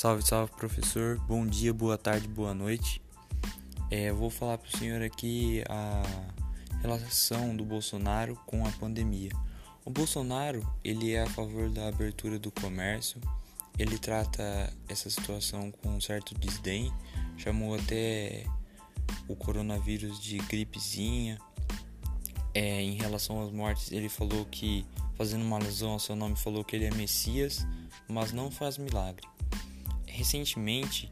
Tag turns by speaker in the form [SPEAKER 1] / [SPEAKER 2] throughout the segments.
[SPEAKER 1] Salve, salve, professor. Bom dia, boa tarde, boa noite. É, vou falar para o senhor aqui a relação do Bolsonaro com a pandemia. O Bolsonaro ele é a favor da abertura do comércio. Ele trata essa situação com um certo desdém. Chamou até o coronavírus de gripezinha. É, em relação às mortes, ele falou que, fazendo uma alusão ao seu nome, falou que ele é Messias, mas não faz milagre recentemente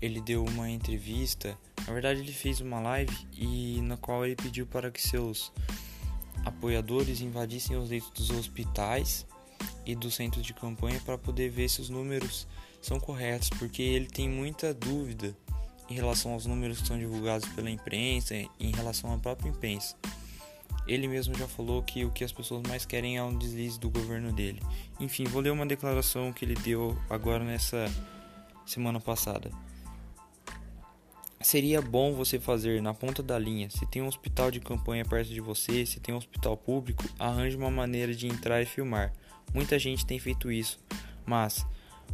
[SPEAKER 1] ele deu uma entrevista, na verdade ele fez uma live e na qual ele pediu para que seus apoiadores invadissem os leitos dos hospitais e dos centros de campanha para poder ver se os números são corretos, porque ele tem muita dúvida em relação aos números que são divulgados pela imprensa, em relação à própria imprensa. Ele mesmo já falou que o que as pessoas mais querem é um deslize do governo dele. Enfim, vou ler uma declaração que ele deu agora nessa semana passada. Seria bom você fazer na ponta da linha. Se tem um hospital de campanha perto de você, se tem um hospital público, arranje uma maneira de entrar e filmar. Muita gente tem feito isso, mas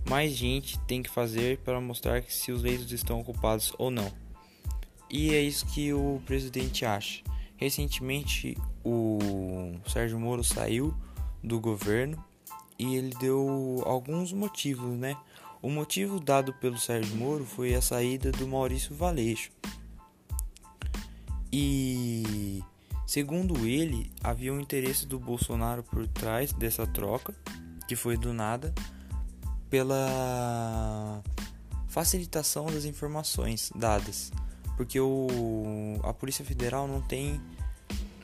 [SPEAKER 1] mais gente tem que fazer para mostrar se os leitos estão ocupados ou não. E é isso que o presidente acha. Recentemente, o Sérgio Moro saiu do governo e ele deu alguns motivos, né? O motivo dado pelo Sérgio Moro foi a saída do Maurício Valeixo. E, segundo ele, havia um interesse do Bolsonaro por trás dessa troca, que foi do nada, pela facilitação das informações dadas, porque o, a Polícia Federal não tem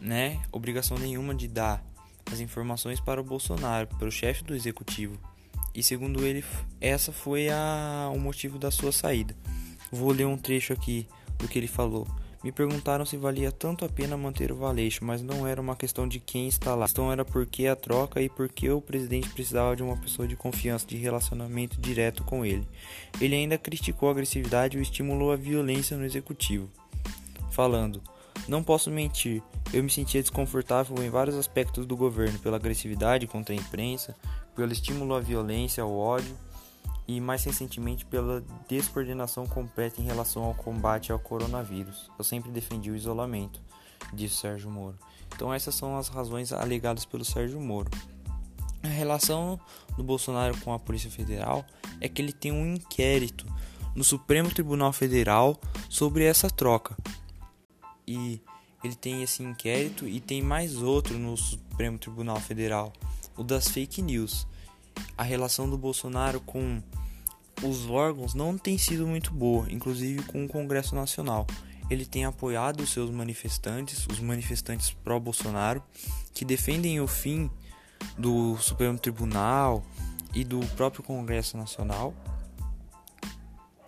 [SPEAKER 1] né, obrigação nenhuma de dar as informações para o Bolsonaro, para o chefe do executivo. E segundo ele, essa foi a, o motivo da sua saída. Vou ler um trecho aqui do que ele falou. Me perguntaram se valia tanto a pena manter o Valeixo, mas não era uma questão de quem está lá. A questão era por que a troca e por que o presidente precisava de uma pessoa de confiança, de relacionamento direto com ele. Ele ainda criticou a agressividade e estimulou a violência no executivo, falando: Não posso mentir, eu me sentia desconfortável em vários aspectos do governo, pela agressividade contra a imprensa, pelo estímulo à violência, ao ódio e mais recentemente pela descoordenação completa em relação ao combate ao coronavírus. Eu sempre defendi o isolamento, disse Sérgio Moro. Então essas são as razões alegadas pelo Sérgio Moro. A relação do Bolsonaro com a Polícia Federal é que ele tem um inquérito no Supremo Tribunal Federal sobre essa troca. E ele tem esse inquérito e tem mais outro no Supremo Tribunal Federal o das fake news. A relação do Bolsonaro com os órgãos não tem sido muito boa, inclusive com o Congresso Nacional. Ele tem apoiado os seus manifestantes, os manifestantes pró-Bolsonaro, que defendem o fim do Supremo Tribunal e do próprio Congresso Nacional.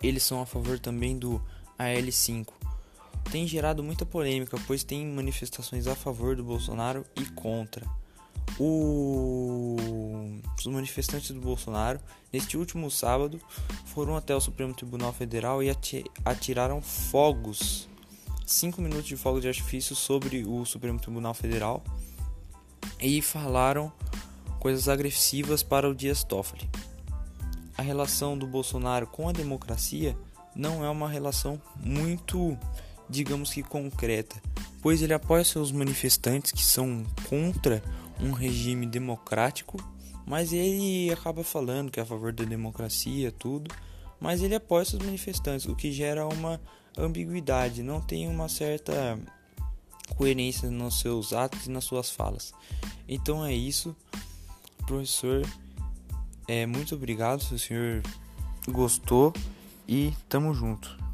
[SPEAKER 1] Eles são a favor também do AL5. Tem gerado muita polêmica, pois tem manifestações a favor do Bolsonaro e contra. O... Os manifestantes do Bolsonaro, neste último sábado, foram até o Supremo Tribunal Federal e atiraram fogos, 5 minutos de fogo de artifício sobre o Supremo Tribunal Federal e falaram coisas agressivas para o Dias Toffoli. A relação do Bolsonaro com a democracia não é uma relação muito, digamos que concreta, pois ele apoia seus manifestantes que são contra um regime democrático, mas ele acaba falando que é a favor da democracia, tudo, mas ele apoia os manifestantes, o que gera uma ambiguidade, não tem uma certa coerência nos seus atos e nas suas falas. Então é isso, professor. É muito obrigado se o senhor gostou e tamo junto.